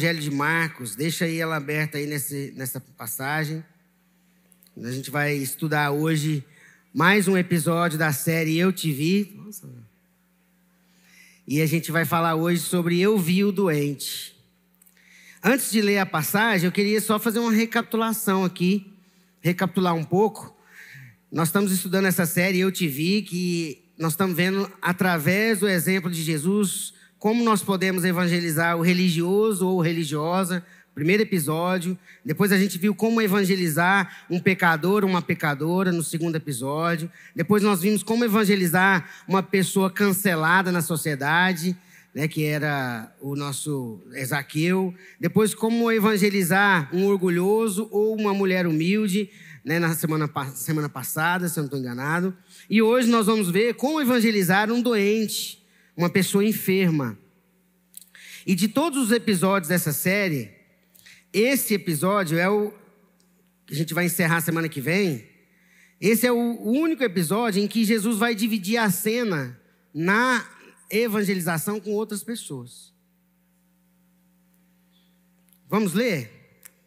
Evangelho de Marcos. Deixa aí ela aberta aí nesse, nessa passagem. A gente vai estudar hoje mais um episódio da série Eu Te Vi. Nossa. E a gente vai falar hoje sobre Eu Vi o Doente. Antes de ler a passagem, eu queria só fazer uma recapitulação aqui, recapitular um pouco. Nós estamos estudando essa série Eu Te Vi, que nós estamos vendo através do exemplo de Jesus como nós podemos evangelizar o religioso ou religiosa. Primeiro episódio. Depois a gente viu como evangelizar um pecador, uma pecadora, no segundo episódio. Depois nós vimos como evangelizar uma pessoa cancelada na sociedade, né, que era o nosso Ezaqueu. Depois como evangelizar um orgulhoso ou uma mulher humilde, né, na semana, semana passada, se eu não estou enganado. E hoje nós vamos ver como evangelizar um doente, uma pessoa enferma. E de todos os episódios dessa série, esse episódio é o que a gente vai encerrar semana que vem. Esse é o único episódio em que Jesus vai dividir a cena na evangelização com outras pessoas. Vamos ler?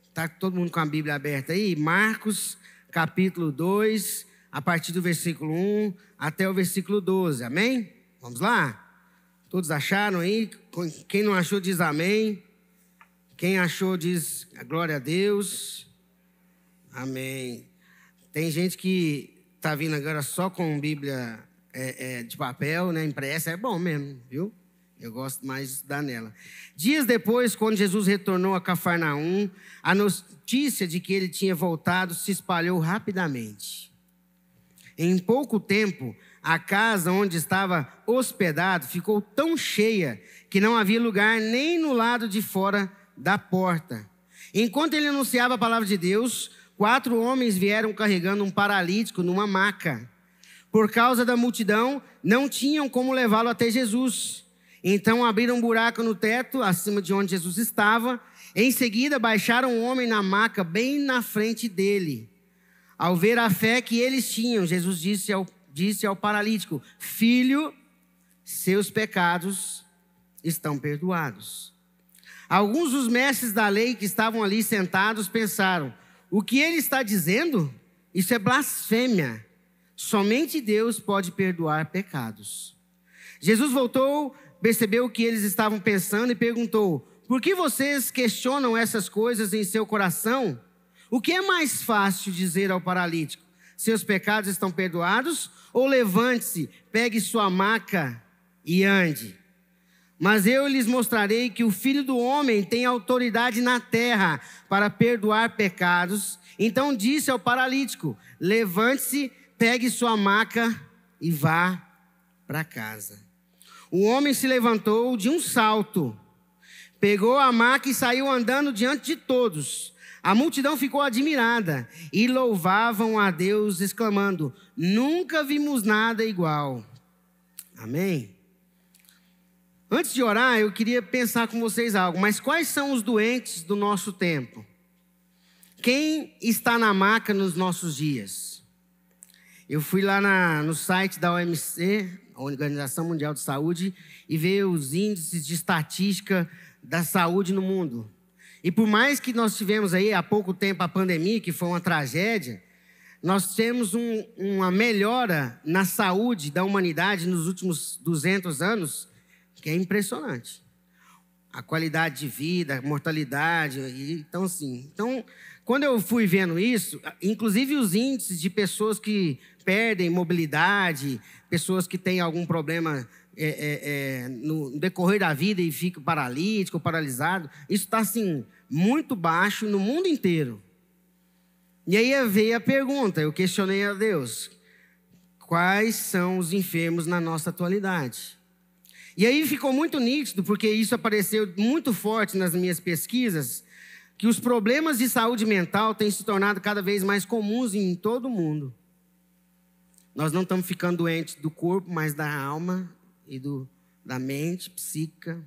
Está todo mundo com a Bíblia aberta aí? Marcos, capítulo 2, a partir do versículo 1 até o versículo 12. Amém? Vamos lá? Todos acharam aí? Quem não achou, diz amém. Quem achou, diz glória a Deus. Amém. Tem gente que está vindo agora só com Bíblia é, é, de papel, né, impressa. É bom mesmo, viu? Eu gosto mais de nela. Dias depois, quando Jesus retornou a Cafarnaum, a notícia de que ele tinha voltado se espalhou rapidamente. Em pouco tempo, a casa onde estava hospedado ficou tão cheia que não havia lugar nem no lado de fora da porta. Enquanto ele anunciava a palavra de Deus, quatro homens vieram carregando um paralítico numa maca. Por causa da multidão, não tinham como levá-lo até Jesus. Então abriram um buraco no teto, acima de onde Jesus estava. Em seguida, baixaram um homem na maca, bem na frente dele. Ao ver a fé que eles tinham, Jesus disse ao, disse ao paralítico: Filho, seus pecados estão perdoados. Alguns dos mestres da lei que estavam ali sentados pensaram: O que ele está dizendo? Isso é blasfêmia. Somente Deus pode perdoar pecados. Jesus voltou, percebeu o que eles estavam pensando e perguntou: Por que vocês questionam essas coisas em seu coração? O que é mais fácil dizer ao paralítico? Seus pecados estão perdoados? Ou levante-se, pegue sua maca e ande? Mas eu lhes mostrarei que o filho do homem tem autoridade na terra para perdoar pecados. Então disse ao paralítico: Levante-se, pegue sua maca e vá para casa. O homem se levantou de um salto, pegou a maca e saiu andando diante de todos. A multidão ficou admirada e louvavam a Deus, exclamando: Nunca vimos nada igual. Amém? Antes de orar, eu queria pensar com vocês algo, mas quais são os doentes do nosso tempo? Quem está na maca nos nossos dias? Eu fui lá na, no site da OMC, a Organização Mundial de Saúde, e ver os índices de estatística da saúde no mundo. E por mais que nós tivemos aí há pouco tempo a pandemia, que foi uma tragédia, nós temos um, uma melhora na saúde da humanidade nos últimos 200 anos que é impressionante. A qualidade de vida, a mortalidade, então assim. Então, quando eu fui vendo isso, inclusive os índices de pessoas que perdem mobilidade, pessoas que têm algum problema é, é, é, no decorrer da vida e fica paralítico, paralisado, isso está assim muito baixo no mundo inteiro. E aí veio a pergunta, eu questionei a Deus: quais são os enfermos na nossa atualidade? E aí ficou muito nítido, porque isso apareceu muito forte nas minhas pesquisas, que os problemas de saúde mental têm se tornado cada vez mais comuns em todo o mundo. Nós não estamos ficando doentes do corpo, mas da alma e do, da mente psíquica.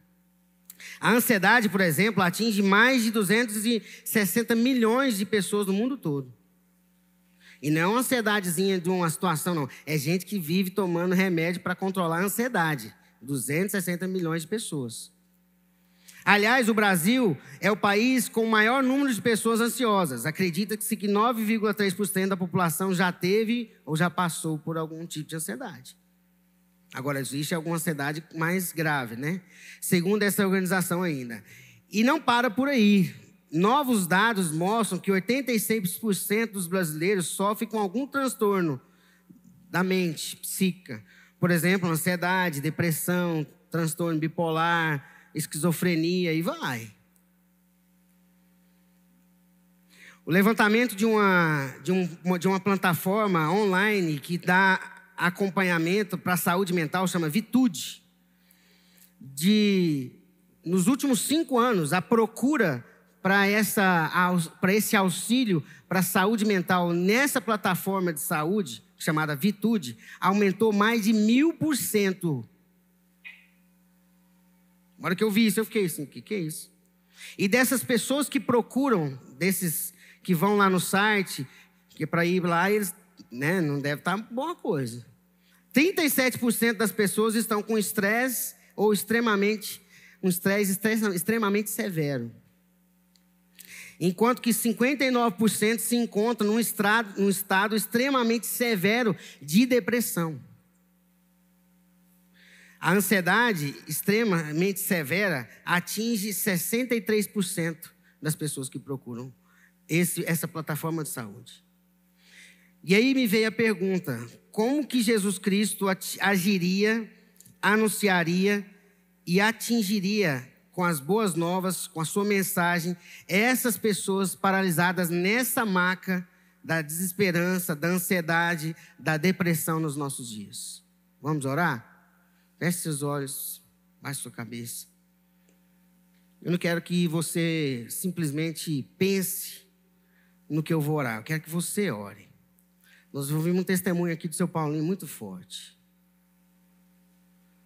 A ansiedade, por exemplo, atinge mais de 260 milhões de pessoas no mundo todo. E não é uma ansiedadezinha de uma situação, não. É gente que vive tomando remédio para controlar a ansiedade. 260 milhões de pessoas. Aliás, o Brasil é o país com o maior número de pessoas ansiosas. Acredita-se que 9,3% da população já teve ou já passou por algum tipo de ansiedade. Agora, existe alguma ansiedade mais grave, né? Segundo essa organização ainda. E não para por aí. Novos dados mostram que 86% dos brasileiros sofrem com algum transtorno da mente, psíquica. Por exemplo, ansiedade, depressão, transtorno bipolar, esquizofrenia e vai. O levantamento de uma, de, um, de uma plataforma online que dá acompanhamento para a saúde mental chama Vitude. De, nos últimos cinco anos, a procura para esse auxílio para a saúde mental nessa plataforma de saúde, chamada Vitude, aumentou mais de mil por cento na hora que eu vi isso, eu fiquei assim: o que, que é isso? E dessas pessoas que procuram, desses que vão lá no site, que é para ir lá, eles né, não deve estar tá boa coisa. 37% das pessoas estão com estresse ou extremamente, um estresse extremamente severo. Enquanto que 59% se encontram num estado, num estado extremamente severo de depressão. A ansiedade extremamente severa atinge 63% das pessoas que procuram esse, essa plataforma de saúde. E aí me veio a pergunta: como que Jesus Cristo agiria, anunciaria e atingiria com as boas novas, com a sua mensagem, essas pessoas paralisadas nessa maca da desesperança, da ansiedade, da depressão nos nossos dias? Vamos orar? Feche seus olhos, baixe sua cabeça. Eu não quero que você simplesmente pense no que eu vou orar. Eu quero que você ore. Nós ouvimos um testemunho aqui do seu Paulinho muito forte.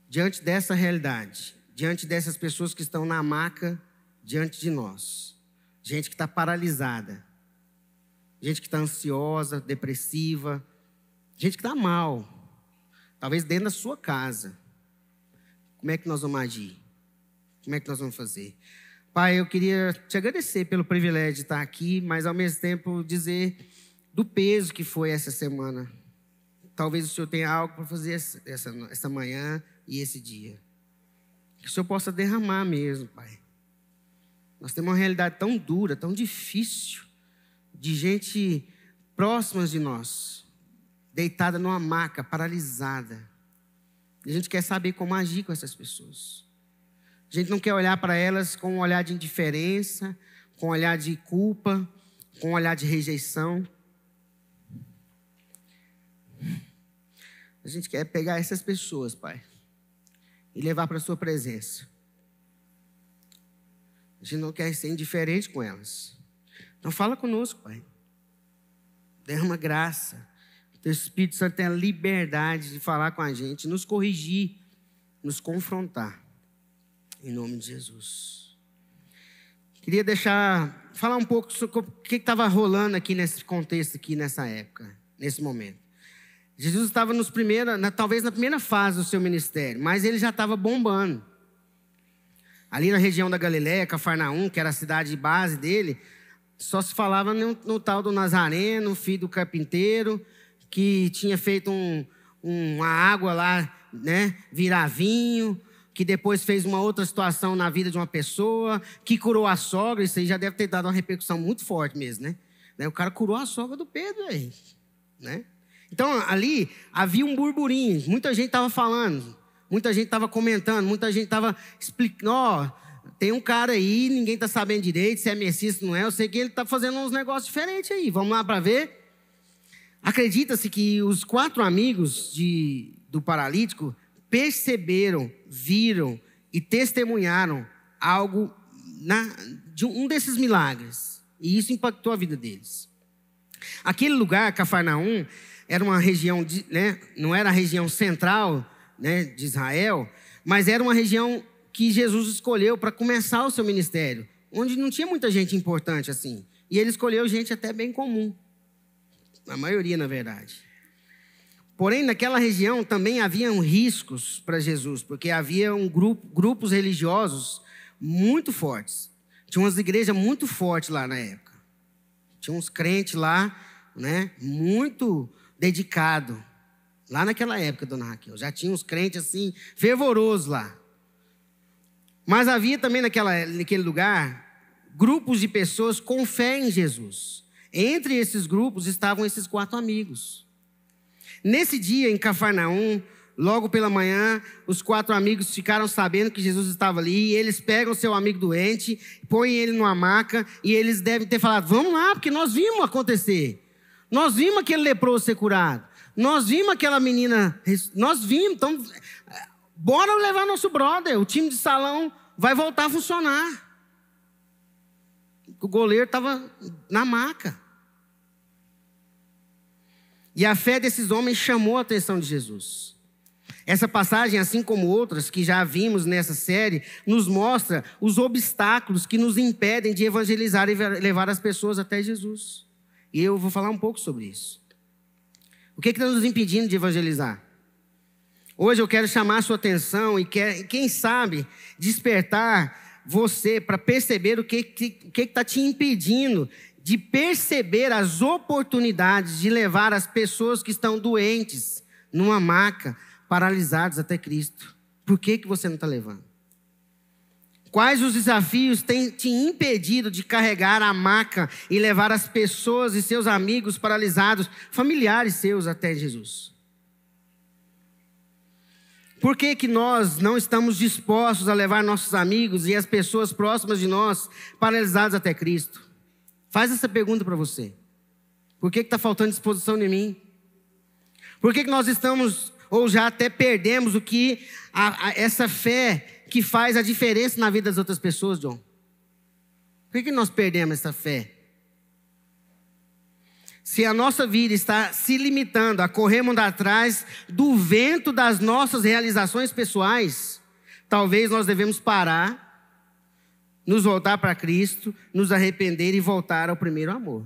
Diante dessa realidade, diante dessas pessoas que estão na maca diante de nós, gente que está paralisada, gente que está ansiosa, depressiva, gente que está mal, talvez dentro da sua casa. Como é que nós vamos agir? Como é que nós vamos fazer? Pai, eu queria te agradecer pelo privilégio de estar aqui, mas ao mesmo tempo dizer do peso que foi essa semana. Talvez o Senhor tenha algo para fazer essa, essa, manhã e esse dia. Que o Senhor possa derramar mesmo, Pai. Nós temos uma realidade tão dura, tão difícil, de gente próxima de nós, deitada numa maca, paralisada. A gente quer saber como agir com essas pessoas. A gente não quer olhar para elas com um olhar de indiferença, com um olhar de culpa, com um olhar de rejeição. A gente quer pegar essas pessoas, Pai, e levar para a Sua presença. A gente não quer ser indiferente com elas. Então fala conosco, Pai. Derrama graça. Teu Espírito Santo tem a liberdade de falar com a gente, nos corrigir, nos confrontar. Em nome de Jesus. Queria deixar, falar um pouco sobre o que estava rolando aqui nesse contexto, aqui nessa época, nesse momento. Jesus estava nos primeira, na, talvez na primeira fase do seu ministério, mas ele já estava bombando. Ali na região da Galiléia, Cafarnaum, que era a cidade base dele, só se falava no, no tal do Nazareno, filho do carpinteiro, que tinha feito um, uma água lá, né, virar vinho, que depois fez uma outra situação na vida de uma pessoa, que curou a sogra, isso aí já deve ter dado uma repercussão muito forte mesmo, né o cara curou a sogra do Pedro aí, né? Então, ali havia um burburinho, muita gente estava falando, muita gente estava comentando, muita gente estava explicando, ó, oh, tem um cara aí, ninguém está sabendo direito se é Messias, não é, eu sei que ele está fazendo uns negócios diferentes aí, vamos lá para ver. Acredita-se que os quatro amigos de, do paralítico perceberam, viram e testemunharam algo na, de um desses milagres. E isso impactou a vida deles. Aquele lugar, Cafarnaum, era uma região, de, né, não era a região central né, de Israel, mas era uma região que Jesus escolheu para começar o seu ministério, onde não tinha muita gente importante assim. E ele escolheu gente até bem comum. A maioria, na verdade. Porém, naquela região também haviam riscos para Jesus, porque havia um grupo, grupos religiosos muito fortes. Tinha umas igrejas muito fortes lá na época. Tinha uns crentes lá, né, muito dedicados. Lá naquela época, dona Raquel. Já tinha uns crentes assim, fervorosos lá. Mas havia também naquela, naquele lugar grupos de pessoas com fé em Jesus. Entre esses grupos estavam esses quatro amigos. Nesse dia, em Cafarnaum, logo pela manhã, os quatro amigos ficaram sabendo que Jesus estava ali. E eles pegam seu amigo doente, põem ele numa maca e eles devem ter falado: Vamos lá, porque nós vimos acontecer. Nós vimos aquele leproso ser curado. Nós vimos aquela menina. Nós vimos. Então, bora levar nosso brother. O time de salão vai voltar a funcionar. O goleiro estava na maca. E a fé desses homens chamou a atenção de Jesus. Essa passagem, assim como outras que já vimos nessa série, nos mostra os obstáculos que nos impedem de evangelizar e levar as pessoas até Jesus. E eu vou falar um pouco sobre isso. O que está nos impedindo de evangelizar? Hoje eu quero chamar a sua atenção e quer, quem sabe despertar você para perceber o que está te impedindo de perceber as oportunidades de levar as pessoas que estão doentes numa maca, paralisados até Cristo. Por que, que você não está levando? Quais os desafios têm te impedido de carregar a maca e levar as pessoas e seus amigos paralisados, familiares seus até Jesus? Por que, que nós não estamos dispostos a levar nossos amigos e as pessoas próximas de nós paralisados até Cristo? Faz essa pergunta para você. Por que está faltando disposição em mim? Por que, que nós estamos, ou já até perdemos o que a, a, essa fé que faz a diferença na vida das outras pessoas, John? Por que, nós perdemos essa fé? Se a nossa vida está se limitando a corrermos atrás do vento das nossas realizações pessoais, talvez nós devemos parar nos voltar para Cristo, nos arrepender e voltar ao primeiro amor.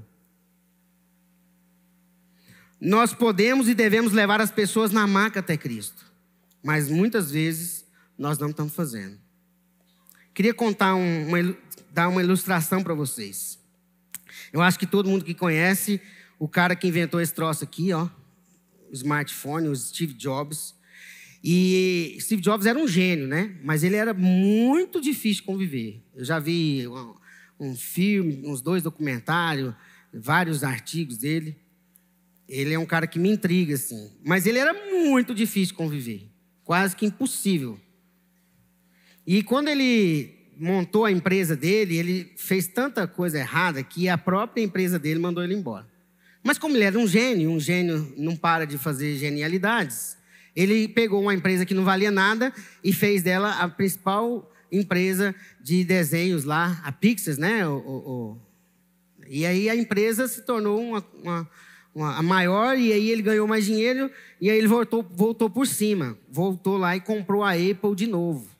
Nós podemos e devemos levar as pessoas na maca até Cristo, mas muitas vezes nós não estamos fazendo. Queria contar um, uma, dar uma ilustração para vocês. Eu acho que todo mundo que conhece o cara que inventou esse troço aqui, ó, o smartphone, o Steve Jobs. E Steve Jobs era um gênio, né? Mas ele era muito difícil conviver. Eu já vi um, um filme, uns dois documentários, vários artigos dele. Ele é um cara que me intriga, assim. Mas ele era muito difícil conviver. Quase que impossível. E quando ele montou a empresa dele, ele fez tanta coisa errada que a própria empresa dele mandou ele embora. Mas como ele era um gênio, um gênio não para de fazer genialidades, ele pegou uma empresa que não valia nada e fez dela a principal empresa de desenhos lá, a Pixar, né? O, o, o... E aí a empresa se tornou uma, uma, uma, a maior, e aí ele ganhou mais dinheiro, e aí ele voltou, voltou por cima. Voltou lá e comprou a Apple de novo.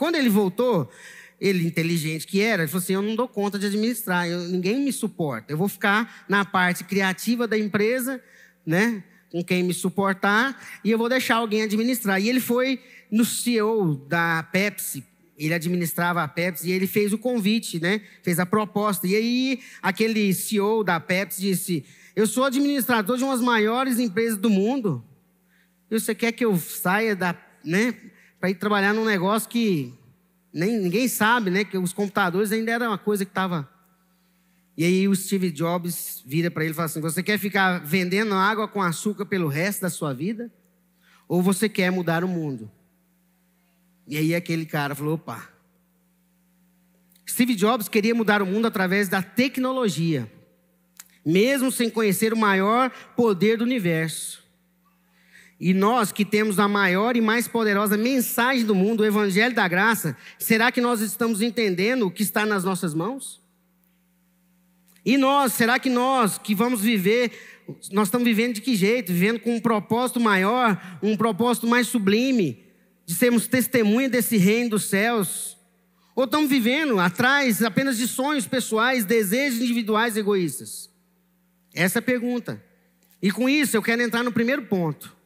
Quando ele voltou, ele, inteligente que era, ele falou assim: Eu não dou conta de administrar, eu, ninguém me suporta. Eu vou ficar na parte criativa da empresa, né? com quem me suportar e eu vou deixar alguém administrar. E ele foi no CEO da Pepsi, ele administrava a Pepsi e ele fez o convite, né? Fez a proposta. E aí aquele CEO da Pepsi disse: "Eu sou administrador de uma das maiores empresas do mundo. E você quer que eu saia da, né, para ir trabalhar num negócio que nem ninguém sabe, né, que os computadores ainda era uma coisa que estava e aí o Steve Jobs vira para ele e fala assim: Você quer ficar vendendo água com açúcar pelo resto da sua vida? Ou você quer mudar o mundo? E aí aquele cara falou: opa. Steve Jobs queria mudar o mundo através da tecnologia, mesmo sem conhecer o maior poder do universo. E nós que temos a maior e mais poderosa mensagem do mundo, o Evangelho da Graça, será que nós estamos entendendo o que está nas nossas mãos? E nós, será que nós que vamos viver, nós estamos vivendo de que jeito? Vivendo com um propósito maior, um propósito mais sublime, de sermos testemunha desse reino dos céus? Ou estamos vivendo atrás apenas de sonhos pessoais, desejos individuais egoístas? Essa é a pergunta. E com isso eu quero entrar no primeiro ponto: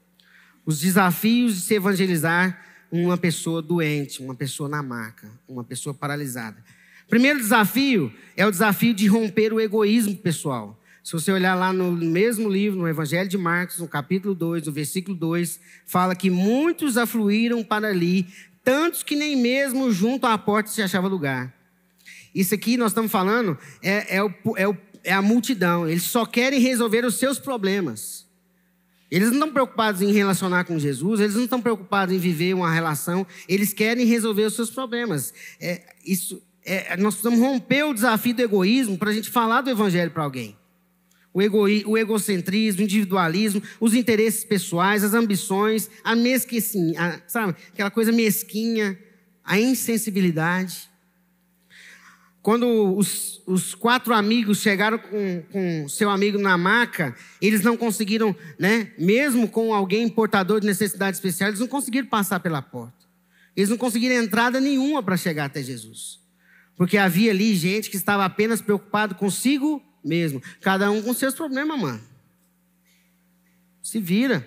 os desafios de se evangelizar uma pessoa doente, uma pessoa na maca, uma pessoa paralisada. Primeiro desafio é o desafio de romper o egoísmo pessoal. Se você olhar lá no mesmo livro, no Evangelho de Marcos, no capítulo 2, no versículo 2, fala que muitos afluíram para ali, tantos que nem mesmo junto à porta se achava lugar. Isso aqui nós estamos falando é, é, o, é, o, é a multidão. Eles só querem resolver os seus problemas. Eles não estão preocupados em relacionar com Jesus, eles não estão preocupados em viver uma relação, eles querem resolver os seus problemas. É, isso, é, nós precisamos romper o desafio do egoísmo para a gente falar do evangelho para alguém o, egoí, o egocentrismo, o individualismo, os interesses pessoais, as ambições, a mesquinha, sabe? Aquela coisa mesquinha, a insensibilidade. Quando os, os quatro amigos chegaram com, com seu amigo na maca, eles não conseguiram, né? Mesmo com alguém portador de necessidade especial, eles não conseguiram passar pela porta. Eles não conseguiram entrada nenhuma para chegar até Jesus. Porque havia ali gente que estava apenas preocupado consigo mesmo. Cada um com seus problemas, mano. Se vira.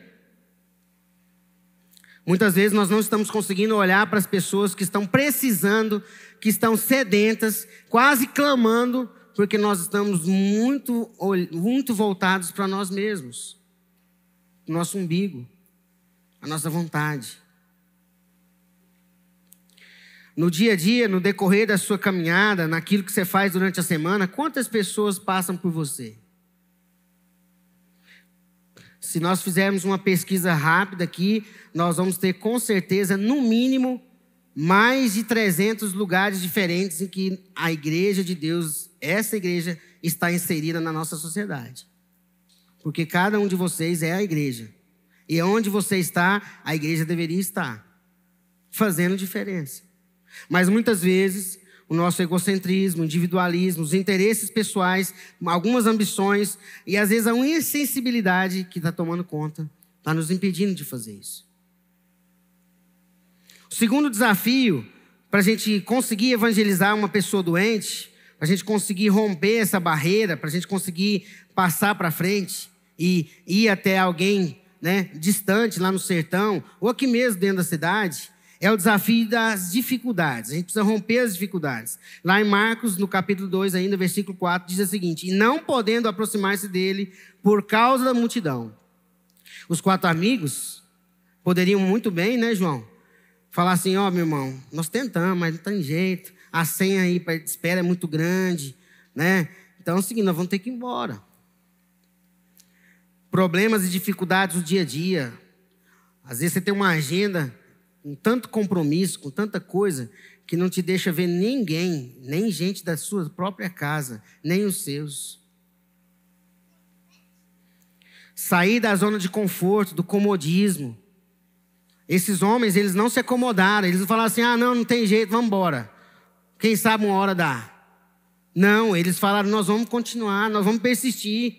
Muitas vezes nós não estamos conseguindo olhar para as pessoas que estão precisando, que estão sedentas, quase clamando, porque nós estamos muito, muito voltados para nós mesmos, nosso umbigo, a nossa vontade. No dia a dia, no decorrer da sua caminhada, naquilo que você faz durante a semana, quantas pessoas passam por você? Se nós fizermos uma pesquisa rápida aqui, nós vamos ter com certeza, no mínimo, mais de 300 lugares diferentes em que a igreja de Deus, essa igreja, está inserida na nossa sociedade. Porque cada um de vocês é a igreja. E onde você está, a igreja deveria estar, fazendo diferença. Mas muitas vezes o nosso egocentrismo, individualismo, os interesses pessoais, algumas ambições e às vezes a insensibilidade que está tomando conta, está nos impedindo de fazer isso. Segundo desafio para a gente conseguir evangelizar uma pessoa doente, para a gente conseguir romper essa barreira, para a gente conseguir passar para frente e ir até alguém né, distante lá no sertão, ou aqui mesmo dentro da cidade, é o desafio das dificuldades. A gente precisa romper as dificuldades. Lá em Marcos, no capítulo 2, ainda, versículo 4, diz o seguinte: E não podendo aproximar-se dele por causa da multidão. Os quatro amigos poderiam muito bem, né, João? Falar assim: Ó, oh, meu irmão, nós tentamos, mas não tem jeito. A senha aí para espera é muito grande, né? Então é o seguinte: nós vamos ter que ir embora. Problemas e dificuldades do dia a dia. Às vezes você tem uma agenda com tanto compromisso, com tanta coisa, que não te deixa ver ninguém, nem gente da sua própria casa, nem os seus. Sair da zona de conforto, do comodismo. Esses homens, eles não se acomodaram, eles falaram assim: ah, não, não tem jeito, vamos embora. Quem sabe uma hora dá. Não, eles falaram: nós vamos continuar, nós vamos persistir.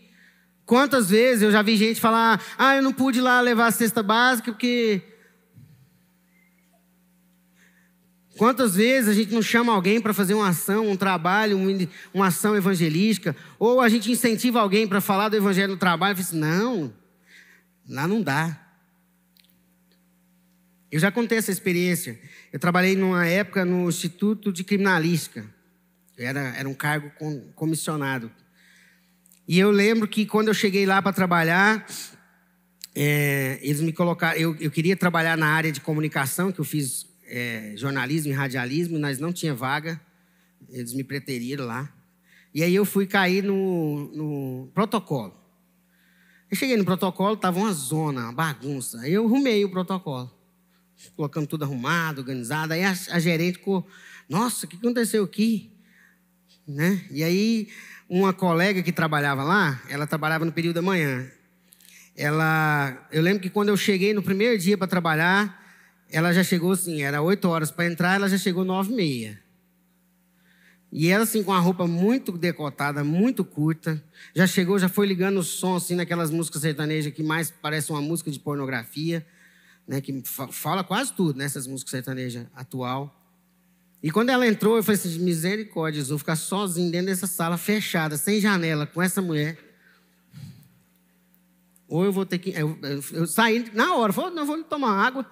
Quantas vezes eu já vi gente falar: ah, eu não pude ir lá levar a cesta básica porque Quantas vezes a gente não chama alguém para fazer uma ação, um trabalho, uma ação evangelística, ou a gente incentiva alguém para falar do evangelho no trabalho e fala assim, não, lá não dá. Eu já contei essa experiência. Eu trabalhei numa época no Instituto de Criminalística. Era, era um cargo comissionado. E eu lembro que quando eu cheguei lá para trabalhar, é, eles me colocaram. Eu, eu queria trabalhar na área de comunicação, que eu fiz é, jornalismo e radialismo, nós não tinha vaga, eles me preteriram lá. E aí eu fui cair no, no protocolo. Eu cheguei no protocolo, estava uma zona, uma bagunça. Eu arrumei o protocolo, colocando tudo arrumado, organizado. Aí a, a gerente ficou, nossa, o que aconteceu aqui? Né? E aí uma colega que trabalhava lá, ela trabalhava no período da manhã. Ela, eu lembro que quando eu cheguei no primeiro dia para trabalhar, ela já chegou assim, era oito horas para entrar, ela já chegou nove e meia. E ela assim com a roupa muito decotada, muito curta, já chegou, já foi ligando o som assim naquelas músicas sertanejas que mais parece uma música de pornografia, né, que fala quase tudo nessas né, músicas sertanejas atual. E quando ela entrou, eu falei assim, misericórdia, vou ficar sozinho dentro dessa sala fechada, sem janela, com essa mulher. Ou eu vou ter que. Eu, eu, eu saí na hora, falei, não, vou tomar água.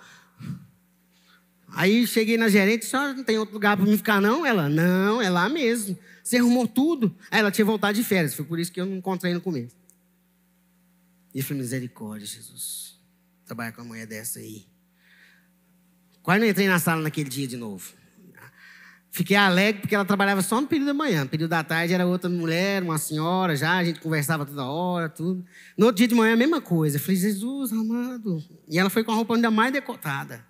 Aí cheguei na gerente, só não tem outro lugar para me ficar, não? Ela, não, é lá mesmo. Você arrumou tudo? Aí ela tinha voltado de férias, foi por isso que eu não encontrei no começo. E eu falei, misericórdia, Jesus. Trabalhar com uma mulher dessa aí. Quase não entrei na sala naquele dia de novo. Fiquei alegre porque ela trabalhava só no período da manhã. No período da tarde era outra mulher, uma senhora já, a gente conversava toda hora, tudo. No outro dia de manhã, a mesma coisa. Eu falei, Jesus, amado. E ela foi com a roupa ainda mais decotada.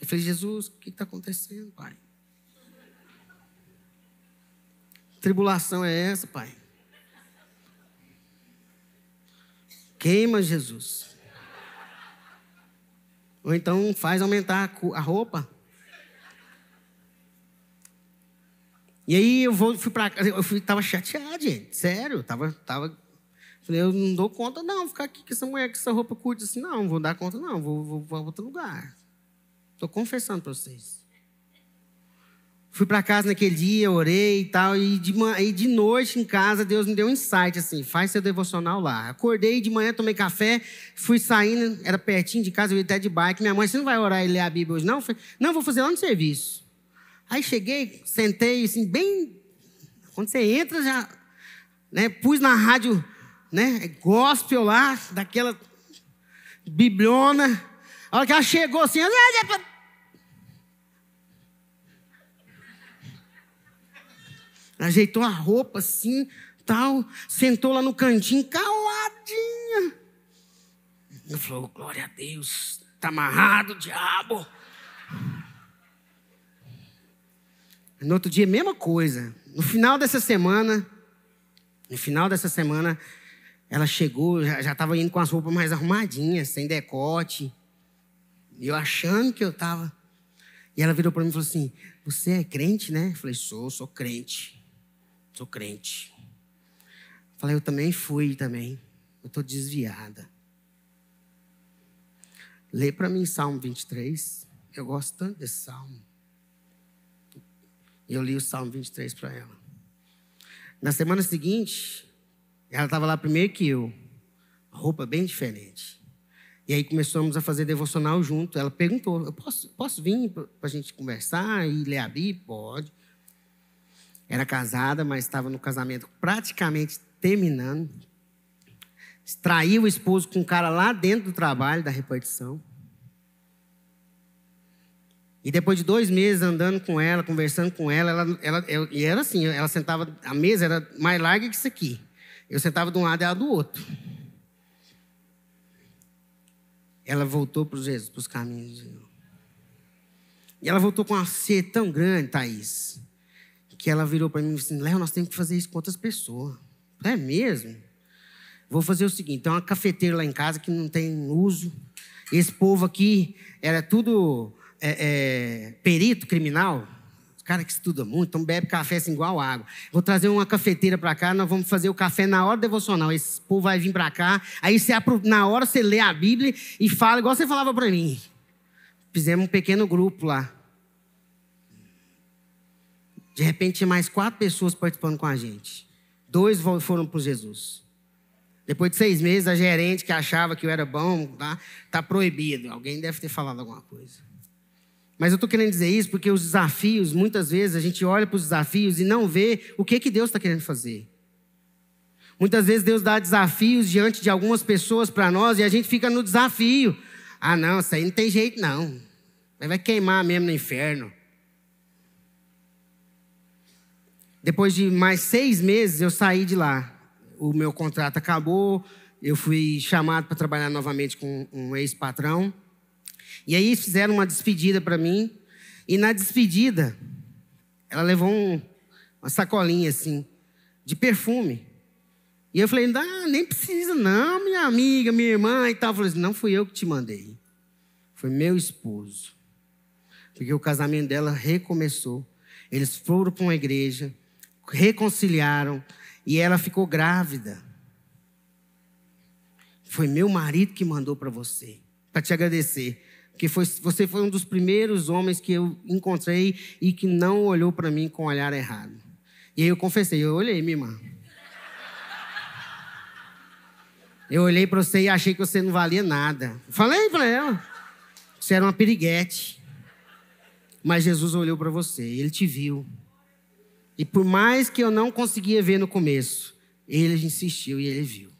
Eu falei, Jesus, o que está acontecendo, pai? tribulação é essa, pai? Queima, Jesus. Ou então faz aumentar a roupa. E aí eu vou, fui para eu fui, tava chateado, gente. Sério, tava, tava. Falei, eu não dou conta, não, ficar aqui com essa mulher com essa roupa curta assim, não, não vou dar conta, não, vou, vou, vou para outro lugar. Estou confessando para vocês. Fui para casa naquele dia, orei e tal, e de, e de noite em casa Deus me deu um insight assim, faz seu devocional lá. Acordei de manhã, tomei café, fui saindo, era pertinho de casa, eu ia até de bike. Minha mãe, você não vai orar e ler a Bíblia hoje não? Falei, não, vou fazer lá no serviço. Aí cheguei, sentei assim, bem, quando você entra já, né, pus na rádio, né, gospel lá, daquela bibliona. A hora que ela chegou assim, ajeitou a roupa assim, tal, sentou lá no cantinho, caladinha. Eu falou, glória a Deus, está amarrado, diabo. No outro dia, mesma coisa. No final dessa semana, no final dessa semana, ela chegou, já estava indo com as roupas mais arrumadinhas, sem decote. Eu achando que eu estava. E ela virou para mim e falou assim: Você é crente, né? Eu falei: Sou, sou crente. Sou crente. Falei, eu também fui também. Eu estou desviada. Lê para mim Salmo 23. Eu gosto tanto desse salmo. Eu li o Salmo 23 para ela. Na semana seguinte, ela estava lá primeiro que eu. roupa bem diferente. E aí começamos a fazer devocional junto. Ela perguntou: eu posso, posso vir para a gente conversar e ler a Bíblia? Pode. Era casada, mas estava no casamento praticamente terminando. Extraiu o esposo com um cara lá dentro do trabalho, da repartição. E depois de dois meses andando com ela, conversando com ela, ela, ela, ela, e era assim, ela sentava, a mesa era mais larga que isso aqui. Eu sentava de um lado e ela do outro. Ela voltou para Jesus, para os caminhos. E ela voltou com uma sede tão grande, Thaís, que ela virou para mim e disse: Léo, nós temos que fazer isso com outras pessoas. É mesmo? Vou fazer o seguinte: tem uma cafeteira lá em casa que não tem uso. Esse povo aqui era tudo é, é, perito criminal. Os caras que estudam muito, então bebe café assim, igual água. Vou trazer uma cafeteira para cá, nós vamos fazer o café na hora devocional. Esse povo vai vir para cá. Aí você, na hora você lê a Bíblia e fala igual você falava para mim. Fizemos um pequeno grupo lá. De repente tinha mais quatro pessoas participando com a gente. Dois foram para Jesus. Depois de seis meses, a gerente que achava que eu era bom, tá, tá proibido. Alguém deve ter falado alguma coisa. Mas eu estou querendo dizer isso porque os desafios, muitas vezes a gente olha para os desafios e não vê o que, que Deus está querendo fazer. Muitas vezes Deus dá desafios diante de algumas pessoas para nós e a gente fica no desafio. Ah, não, isso aí não tem jeito não. Vai queimar mesmo no inferno. Depois de mais seis meses, eu saí de lá. O meu contrato acabou, eu fui chamado para trabalhar novamente com um ex-patrão. E aí fizeram uma despedida para mim. E na despedida, ela levou um, uma sacolinha assim, de perfume. E eu falei, ah, nem precisa não, minha amiga, minha irmã e tal. Eu falei assim, não fui eu que te mandei. Foi meu esposo. Porque o casamento dela recomeçou. Eles foram para uma igreja, reconciliaram e ela ficou grávida. Foi meu marido que mandou para você, para te agradecer. Porque foi, você foi um dos primeiros homens que eu encontrei e que não olhou para mim com o olhar errado. E aí eu confessei, eu olhei, minha irmã. Eu olhei para você e achei que você não valia nada. Falei para ela. Você era uma piriguete. Mas Jesus olhou para você, ele te viu. E por mais que eu não conseguia ver no começo, ele insistiu e ele viu.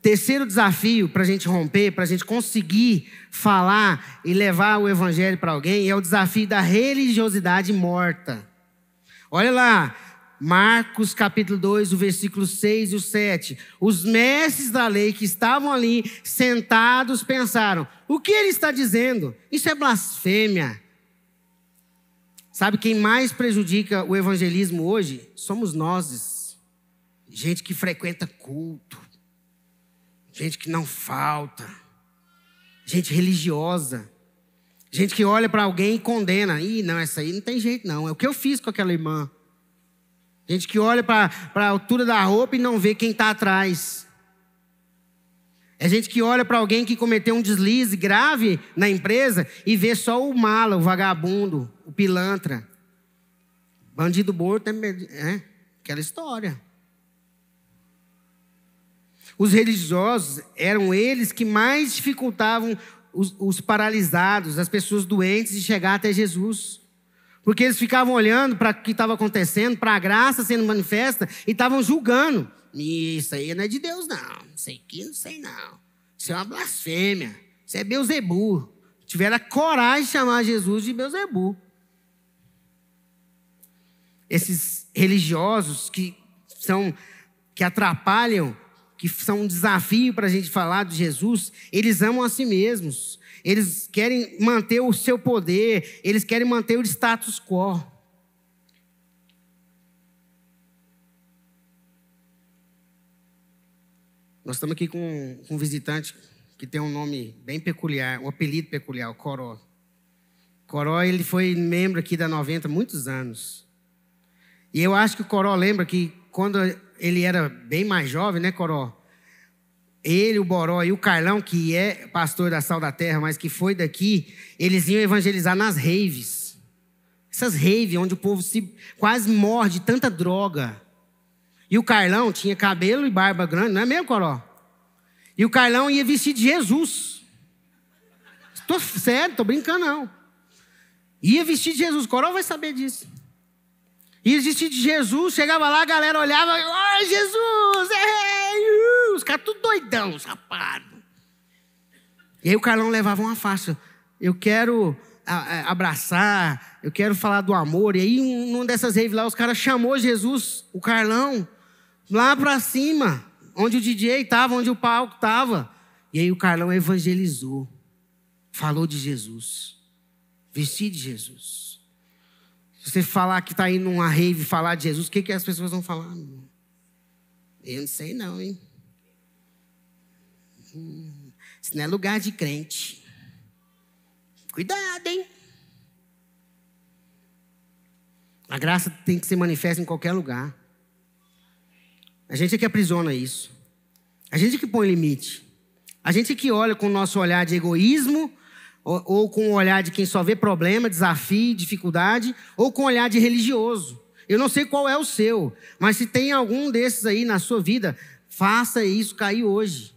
Terceiro desafio para a gente romper, para a gente conseguir falar e levar o evangelho para alguém, é o desafio da religiosidade morta. Olha lá, Marcos capítulo 2, o versículo 6 e o 7. Os mestres da lei que estavam ali sentados pensaram: o que ele está dizendo? Isso é blasfêmia. Sabe quem mais prejudica o evangelismo hoje? Somos nós. Gente que frequenta culto gente que não falta, gente religiosa, gente que olha para alguém e condena. Ih, não, essa aí não tem jeito, não. É o que eu fiz com aquela irmã. Gente que olha para a altura da roupa e não vê quem está atrás. É gente que olha para alguém que cometeu um deslize grave na empresa e vê só o mala, o vagabundo, o pilantra. Bandido morto é, é aquela história. Os religiosos eram eles que mais dificultavam os, os paralisados, as pessoas doentes, de chegar até Jesus. Porque eles ficavam olhando para o que estava acontecendo, para a graça sendo manifesta, e estavam julgando. Isso aí não é de Deus, não. Isso aqui não sei, não. Isso é uma blasfêmia. Isso é Beuzebu. Tiveram a coragem de chamar Jesus de Beuzebu. Esses religiosos que são que atrapalham que são um desafio para a gente falar de Jesus, eles amam a si mesmos. Eles querem manter o seu poder, eles querem manter o status quo. Nós estamos aqui com, um visitante que tem um nome bem peculiar, um apelido peculiar, o Coró. Coró, ele foi membro aqui da 90 há muitos anos. E eu acho que o Coró lembra que quando ele era bem mais jovem, né, Coró? Ele, o Boró e o Carlão, que é pastor da Sal da Terra, mas que foi daqui, eles iam evangelizar nas raves. Essas raves, onde o povo se quase morre de tanta droga. E o Carlão tinha cabelo e barba grande, não é mesmo, Coró? E o Carlão ia vestir de Jesus. Estou sério, estou brincando não. Ia vestir de Jesus, Coró vai saber disso. E existia de Jesus, chegava lá, a galera olhava, oi Jesus, é, os caras tudo doidão, rapado. E aí o Carlão levava uma faixa. Eu quero abraçar, eu quero falar do amor. E aí, numa dessas raves lá, os caras chamou Jesus, o Carlão, lá para cima, onde o DJ estava, onde o palco estava. E aí o Carlão evangelizou, falou de Jesus, vestido de Jesus. Se você falar que está indo numa rave falar de Jesus, o que, que as pessoas vão falar? Eu não sei não, hein? Isso não é lugar de crente. Cuidado, hein? A graça tem que ser manifesta em qualquer lugar. A gente é que aprisiona isso. A gente é que põe limite. A gente é que olha com o nosso olhar de egoísmo ou, ou com o olhar de quem só vê problema, desafio, dificuldade, ou com o olhar de religioso. Eu não sei qual é o seu, mas se tem algum desses aí na sua vida, faça isso cair hoje.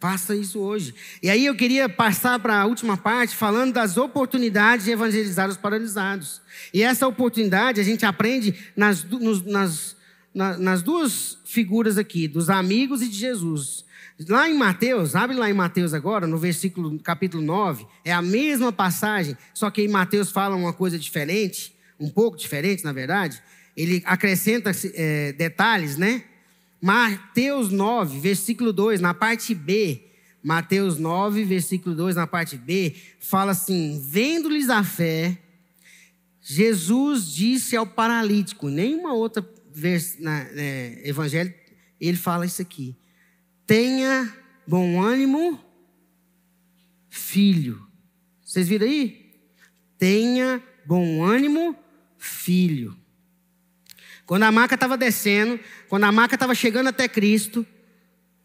Faça isso hoje. E aí eu queria passar para a última parte falando das oportunidades de evangelizar os paralisados. E essa oportunidade a gente aprende nas, nos, nas, nas duas figuras aqui, dos amigos e de Jesus. Lá em Mateus, abre lá em Mateus agora, no versículo, capítulo 9, é a mesma passagem, só que em Mateus fala uma coisa diferente, um pouco diferente, na verdade. Ele acrescenta é, detalhes, né? Mateus 9, versículo 2, na parte B, Mateus 9, versículo 2, na parte B, fala assim: Vendo-lhes a fé, Jesus disse ao paralítico, nenhuma outra vers, na, é, evangelho, ele fala isso aqui. Tenha bom ânimo, filho. Vocês viram aí? Tenha bom ânimo, filho. Quando a maca estava descendo, quando a maca estava chegando até Cristo,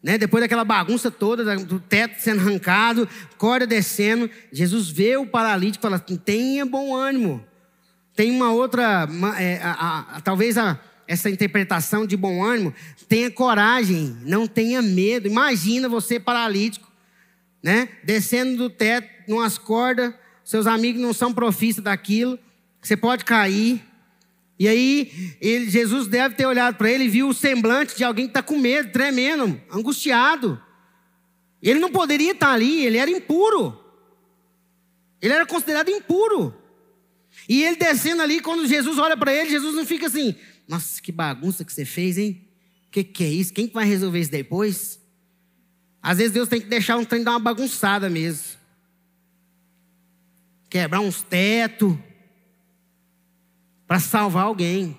né, depois daquela bagunça toda, do teto sendo arrancado, corda descendo, Jesus vê o paralítico e fala: tenha bom ânimo. Tem uma outra, é, a, a, talvez a, essa interpretação de bom ânimo, tenha coragem, não tenha medo. Imagina você paralítico, né? Descendo do teto, numas cordas, seus amigos não são profistas daquilo, você pode cair. E aí, ele, Jesus deve ter olhado para ele e viu o semblante de alguém que está com medo, tremendo, angustiado. Ele não poderia estar ali, ele era impuro. Ele era considerado impuro. E ele descendo ali, quando Jesus olha para ele, Jesus não fica assim: Nossa, que bagunça que você fez, hein? O que, que é isso? Quem que vai resolver isso depois? Às vezes Deus tem que deixar um trem dar uma bagunçada mesmo. Quebrar uns tetos. Para salvar alguém.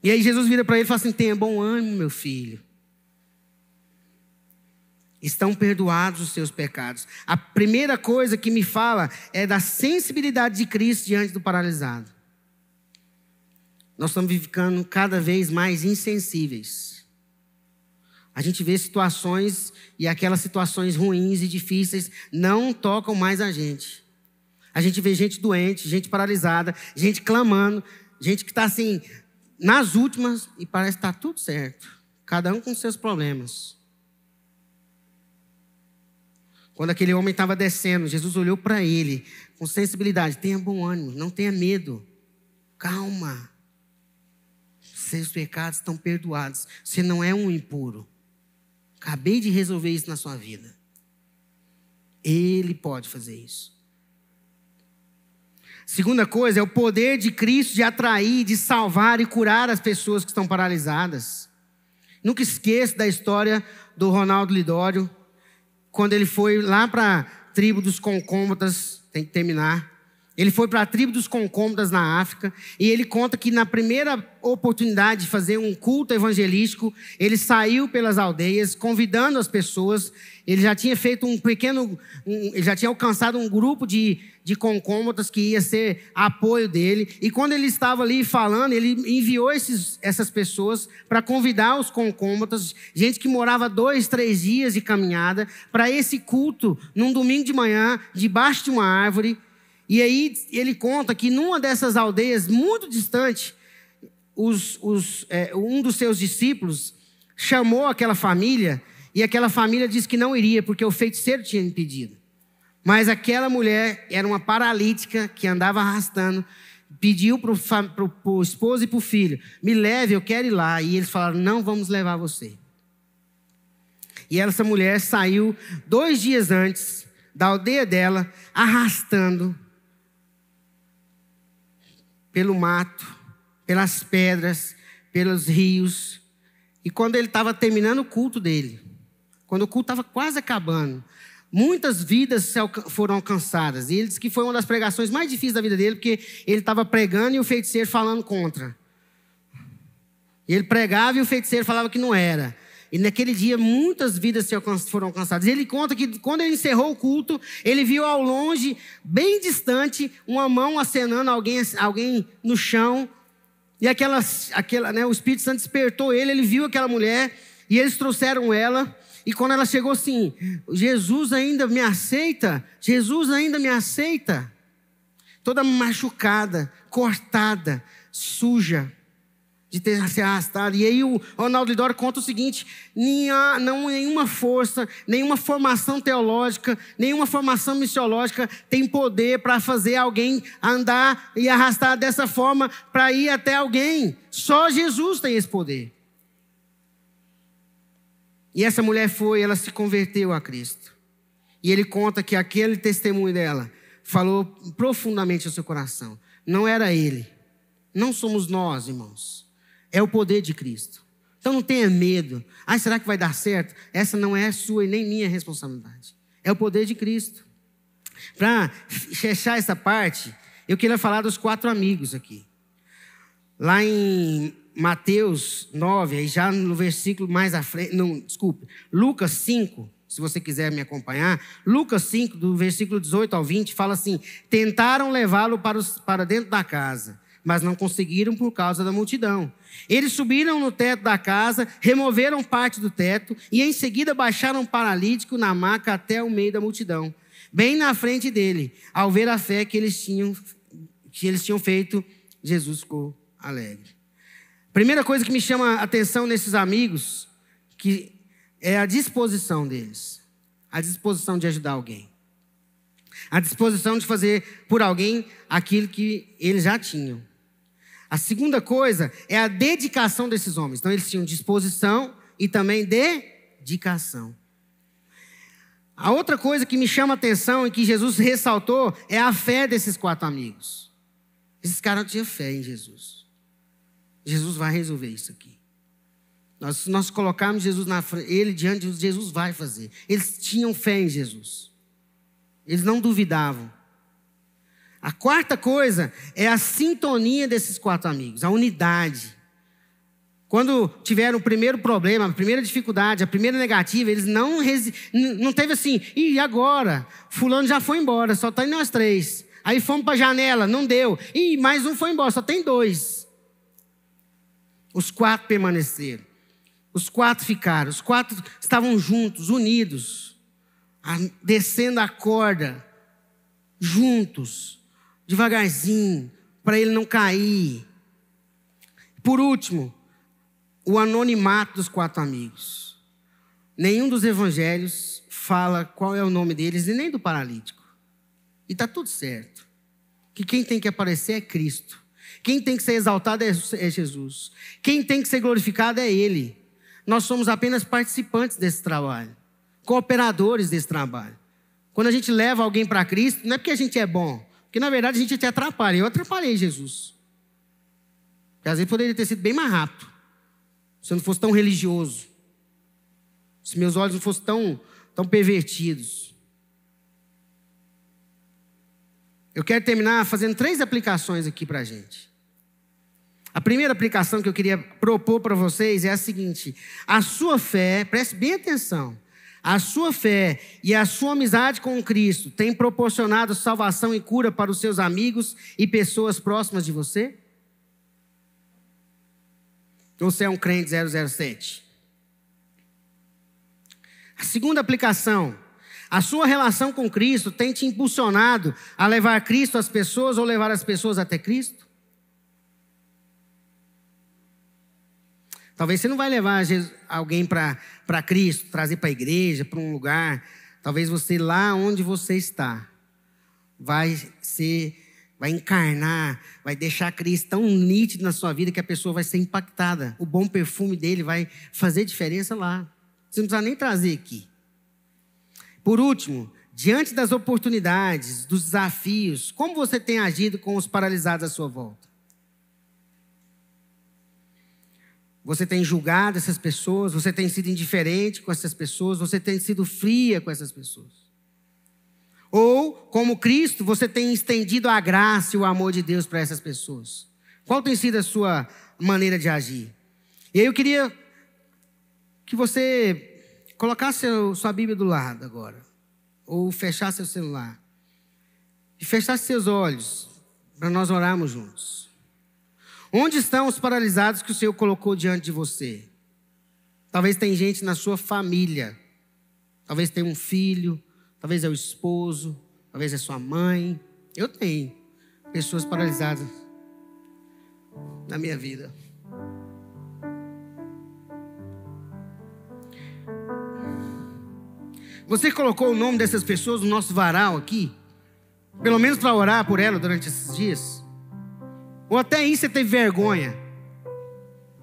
E aí Jesus vira para ele e fala assim: tenha bom ânimo, meu filho. Estão perdoados os seus pecados. A primeira coisa que me fala é da sensibilidade de Cristo diante do paralisado. Nós estamos ficando cada vez mais insensíveis. A gente vê situações e aquelas situações ruins e difíceis não tocam mais a gente. A gente vê gente doente, gente paralisada, gente clamando, gente que está assim, nas últimas e parece que está tudo certo. Cada um com seus problemas. Quando aquele homem estava descendo, Jesus olhou para ele com sensibilidade: tenha bom ânimo, não tenha medo, calma. Seus pecados estão perdoados. Você não é um impuro. Acabei de resolver isso na sua vida. Ele pode fazer isso. Segunda coisa é o poder de Cristo de atrair, de salvar e curar as pessoas que estão paralisadas. Nunca esqueça da história do Ronaldo Lidório quando ele foi lá para a tribo dos concômodas, tem que terminar. Ele foi para a tribo dos concômodas na África e ele conta que na primeira oportunidade de fazer um culto evangelístico, ele saiu pelas aldeias convidando as pessoas. Ele já tinha feito um pequeno, um, ele já tinha alcançado um grupo de, de concômodas que ia ser apoio dele. E quando ele estava ali falando, ele enviou esses, essas pessoas para convidar os concômodas, gente que morava dois, três dias de caminhada, para esse culto num domingo de manhã, debaixo de uma árvore e aí ele conta que numa dessas aldeias muito distante, os, os, é, um dos seus discípulos chamou aquela família e aquela família disse que não iria porque o feiticeiro tinha impedido. Mas aquela mulher era uma paralítica que andava arrastando, pediu para o esposo e para o filho: me leve, eu quero ir lá. E eles falaram: não vamos levar você. E essa mulher saiu dois dias antes da aldeia dela, arrastando pelo mato, pelas pedras, pelos rios. E quando ele estava terminando o culto dele, quando o culto estava quase acabando, muitas vidas foram alcançadas. E ele disse que foi uma das pregações mais difíceis da vida dele, porque ele estava pregando e o feiticeiro falando contra. E ele pregava e o feiticeiro falava que não era. E naquele dia muitas vidas foram alcançadas. Ele conta que quando ele encerrou o culto, ele viu ao longe, bem distante, uma mão acenando alguém, alguém no chão. E aquela, aquela, né, o Espírito Santo despertou ele, ele viu aquela mulher e eles trouxeram ela. E quando ela chegou assim, Jesus ainda me aceita? Jesus ainda me aceita? Toda machucada, cortada, suja de ter se arrastado. E aí o Ronaldo Lidoro conta o seguinte: nenhuma, não, nenhuma força, nenhuma formação teológica, nenhuma formação missiológica tem poder para fazer alguém andar e arrastar dessa forma para ir até alguém. Só Jesus tem esse poder. E essa mulher foi, ela se converteu a Cristo. E ele conta que aquele testemunho dela falou profundamente ao seu coração. Não era ele. Não somos nós, irmãos. É o poder de Cristo. Então não tenha medo. Ah, será que vai dar certo? Essa não é sua e nem minha responsabilidade. É o poder de Cristo. Para fechar essa parte, eu queria falar dos quatro amigos aqui. Lá em Mateus 9, aí já no versículo mais à frente, não, desculpe, Lucas 5, se você quiser me acompanhar, Lucas 5, do versículo 18 ao 20, fala assim: tentaram levá-lo para, para dentro da casa mas não conseguiram por causa da multidão. Eles subiram no teto da casa, removeram parte do teto e em seguida baixaram o paralítico na maca até o meio da multidão, bem na frente dele. Ao ver a fé que eles tinham, que eles tinham feito, Jesus ficou alegre. Primeira coisa que me chama a atenção nesses amigos, que é a disposição deles. A disposição de ajudar alguém. A disposição de fazer por alguém aquilo que eles já tinham. A segunda coisa é a dedicação desses homens. Então, eles tinham disposição e também dedicação. A outra coisa que me chama a atenção e que Jesus ressaltou é a fé desses quatro amigos. Esses caras tinham fé em Jesus. Jesus vai resolver isso aqui. Nós, se nós colocarmos Jesus na ele diante de Jesus, Jesus vai fazer. Eles tinham fé em Jesus. Eles não duvidavam. A quarta coisa é a sintonia desses quatro amigos, a unidade. Quando tiveram o primeiro problema, a primeira dificuldade, a primeira negativa, eles não não teve assim, e agora? Fulano já foi embora, só tem nós três. Aí fomos para a janela, não deu. E mais um foi embora, só tem dois. Os quatro permaneceram. Os quatro ficaram. Os quatro estavam juntos, unidos, descendo a corda, juntos, devagarzinho, para ele não cair. Por último, o anonimato dos quatro amigos. Nenhum dos evangelhos fala qual é o nome deles e nem do paralítico. E está tudo certo. Que quem tem que aparecer é Cristo. Quem tem que ser exaltado é, é Jesus. Quem tem que ser glorificado é Ele. Nós somos apenas participantes desse trabalho, cooperadores desse trabalho. Quando a gente leva alguém para Cristo, não é porque a gente é bom, porque na verdade a gente te atrapalha. Eu atrapalhei Jesus. Porque às vezes poderia ter sido bem mais rápido. Se eu não fosse tão religioso. Se meus olhos não fossem tão, tão pervertidos. Eu quero terminar fazendo três aplicações aqui para a gente. A primeira aplicação que eu queria propor para vocês é a seguinte: a sua fé, preste bem atenção, a sua fé e a sua amizade com Cristo têm proporcionado salvação e cura para os seus amigos e pessoas próximas de você? Ou você é um crente 007? A segunda aplicação. A sua relação com Cristo tem te impulsionado a levar Cristo às pessoas ou levar as pessoas até Cristo? Talvez você não vai levar alguém para Cristo, trazer para a igreja, para um lugar. Talvez você lá onde você está vai ser vai encarnar, vai deixar Cristo tão nítido na sua vida que a pessoa vai ser impactada. O bom perfume dele vai fazer diferença lá. Você não precisa nem trazer aqui. Por último, diante das oportunidades, dos desafios, como você tem agido com os paralisados à sua volta? Você tem julgado essas pessoas, você tem sido indiferente com essas pessoas, você tem sido fria com essas pessoas. Ou, como Cristo, você tem estendido a graça e o amor de Deus para essas pessoas? Qual tem sido a sua maneira de agir? E aí eu queria que você colocasse sua Bíblia do lado agora. Ou fechasse seu celular. E fechasse seus olhos para nós orarmos juntos. Onde estão os paralisados que o Senhor colocou diante de você? Talvez tem gente na sua família. Talvez tenha um filho, Talvez é o esposo, talvez é sua mãe. Eu tenho pessoas paralisadas na minha vida. Você colocou o nome dessas pessoas no nosso varal aqui? Pelo menos para orar por ela durante esses dias? Ou até aí você teve vergonha?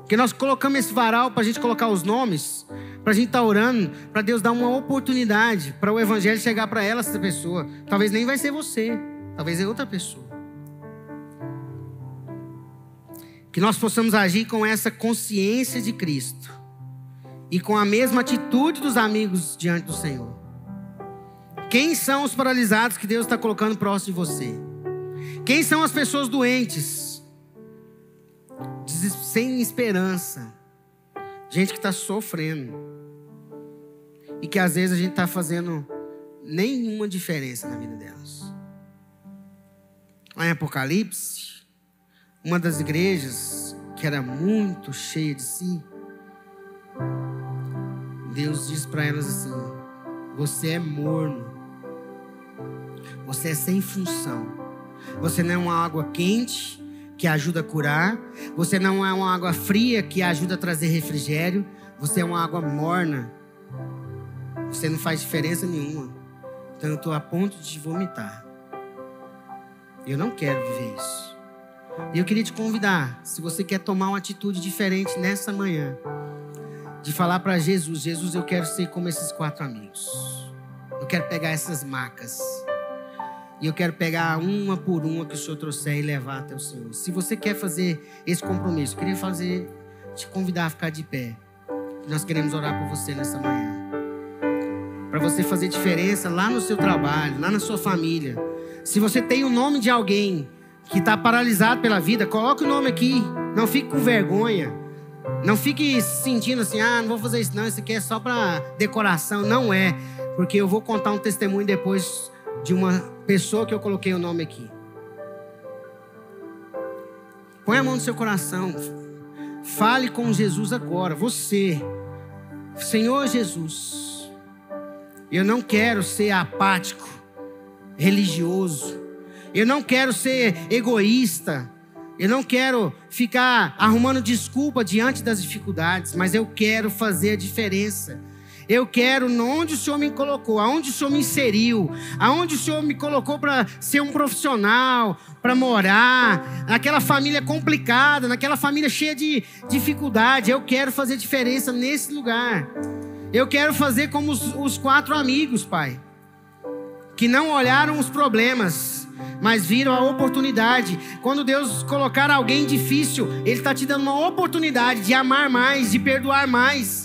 Que nós colocamos esse varal para a gente colocar os nomes para a gente estar tá orando, para Deus dar uma oportunidade para o Evangelho chegar para ela, essa pessoa. Talvez nem vai ser você, talvez é outra pessoa. Que nós possamos agir com essa consciência de Cristo e com a mesma atitude dos amigos diante do Senhor. Quem são os paralisados que Deus está colocando próximo de você? Quem são as pessoas doentes, sem esperança? Gente que está sofrendo e que às vezes a gente está fazendo nenhuma diferença na vida delas. Lá em Apocalipse, uma das igrejas que era muito cheia de si, Deus diz para elas assim: Você é morno, você é sem função, você não é uma água quente, que ajuda a curar. Você não é uma água fria que ajuda a trazer refrigério. Você é uma água morna. Você não faz diferença nenhuma. Então eu estou a ponto de vomitar. Eu não quero viver isso. E eu queria te convidar, se você quer tomar uma atitude diferente nessa manhã, de falar para Jesus: Jesus, eu quero ser como esses quatro amigos. Eu quero pegar essas macas. E eu quero pegar uma por uma que o Senhor trouxer e levar até o Senhor. Se você quer fazer esse compromisso, eu queria fazer, te convidar a ficar de pé. Nós queremos orar por você nessa manhã. Para você fazer diferença lá no seu trabalho, lá na sua família. Se você tem o nome de alguém que está paralisado pela vida, coloque o nome aqui. Não fique com vergonha. Não fique se sentindo assim, ah, não vou fazer isso não, isso aqui é só para decoração. Não é, porque eu vou contar um testemunho depois de uma pessoa que eu coloquei o nome aqui. Põe a mão no seu coração. Fale com Jesus agora. Você, Senhor Jesus, eu não quero ser apático, religioso. Eu não quero ser egoísta. Eu não quero ficar arrumando desculpa diante das dificuldades, mas eu quero fazer a diferença. Eu quero onde o Senhor me colocou, aonde o Senhor me inseriu, aonde o Senhor me colocou para ser um profissional, para morar, naquela família complicada, naquela família cheia de dificuldade. Eu quero fazer diferença nesse lugar. Eu quero fazer como os, os quatro amigos, Pai, que não olharam os problemas, mas viram a oportunidade. Quando Deus colocar alguém difícil, Ele está te dando uma oportunidade de amar mais, de perdoar mais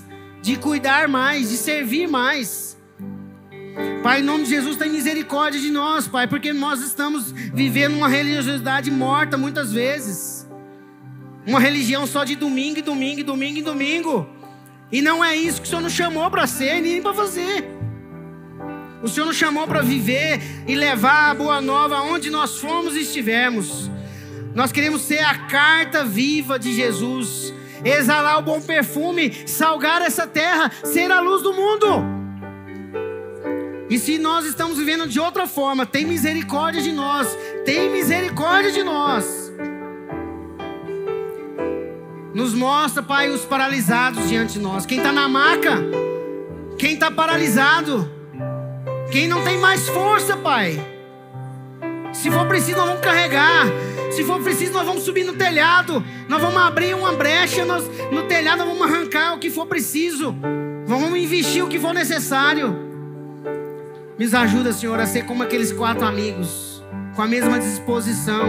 de cuidar mais, de servir mais. Pai, em nome de Jesus, tem misericórdia de nós, Pai, porque nós estamos vivendo uma religiosidade morta muitas vezes. Uma religião só de domingo e domingo e domingo e domingo. E não é isso que o Senhor nos chamou para ser nem para fazer. O Senhor nos chamou para viver e levar a boa nova aonde nós fomos e estivermos. Nós queremos ser a carta viva de Jesus exalar o bom perfume, salgar essa terra, ser a luz do mundo. E se nós estamos vivendo de outra forma, tem misericórdia de nós, tem misericórdia de nós. Nos mostra, Pai, os paralisados diante de nós. Quem está na maca, quem está paralisado, quem não tem mais força, Pai. Se for preciso, vamos carregar. Se for preciso, nós vamos subir no telhado. Nós vamos abrir uma brecha nós, no telhado, nós vamos arrancar o que for preciso. Vamos investir o que for necessário. Me ajuda, Senhor, a ser como aqueles quatro amigos, com a mesma disposição,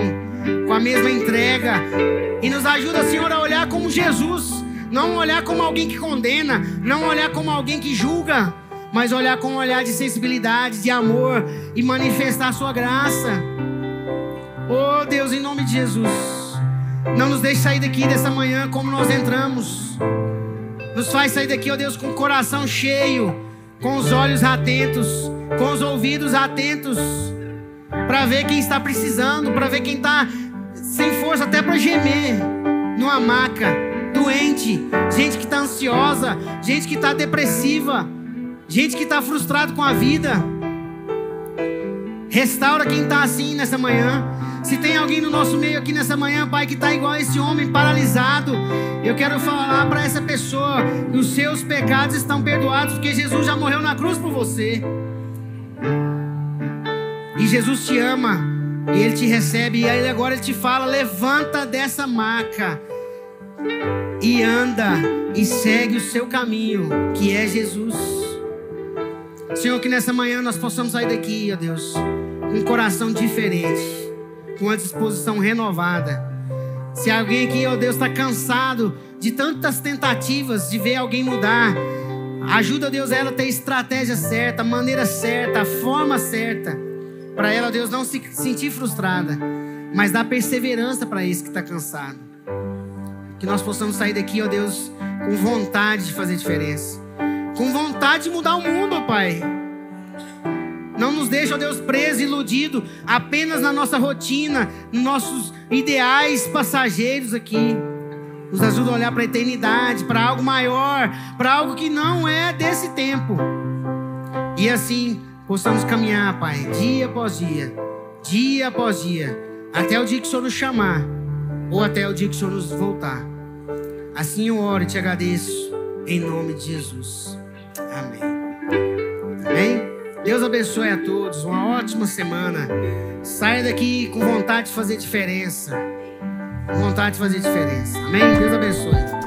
com a mesma entrega. E nos ajuda, Senhor, a olhar como Jesus, não olhar como alguém que condena, não olhar como alguém que julga, mas olhar com um olhar de sensibilidade, de amor e manifestar a sua graça. Oh Deus, em nome de Jesus, não nos deixe sair daqui dessa manhã como nós entramos. Nos faz sair daqui, ó oh Deus, com o coração cheio, com os olhos atentos, com os ouvidos atentos, para ver quem está precisando, para ver quem está sem força até para gemer numa maca, doente, gente que está ansiosa, gente que está depressiva, gente que está frustrado com a vida. Restaura quem está assim nessa manhã. Se tem alguém no nosso meio aqui nessa manhã, Pai, que está igual a esse homem paralisado, eu quero falar para essa pessoa que os seus pecados estão perdoados, porque Jesus já morreu na cruz por você. E Jesus te ama, e Ele te recebe, e aí agora Ele te fala: levanta dessa maca e anda e segue o seu caminho, que é Jesus. Senhor, que nessa manhã nós possamos sair daqui, ó Deus, com um coração diferente com a disposição renovada. Se alguém aqui, ó Deus, está cansado de tantas tentativas de ver alguém mudar, ajuda, Deus, ela a ter a estratégia certa, a maneira certa, a forma certa, para ela, Deus, não se sentir frustrada, mas dar perseverança para esse que está cansado. Que nós possamos sair daqui, ó Deus, com vontade de fazer diferença, com vontade de mudar o mundo, ó Pai. Não nos deixa, ó Deus, preso, iludido apenas na nossa rotina, nos nossos ideais passageiros aqui. Nos ajuda a olhar para a eternidade, para algo maior, para algo que não é desse tempo. E assim possamos caminhar, Pai, dia após dia, dia após dia, até o dia que o Senhor nos chamar ou até o dia que o Senhor nos voltar. Assim eu oro e te agradeço em nome de Jesus. Amém. Deus abençoe a todos. Uma ótima semana. Saia daqui com vontade de fazer diferença. Vontade de fazer diferença. Amém? Deus abençoe.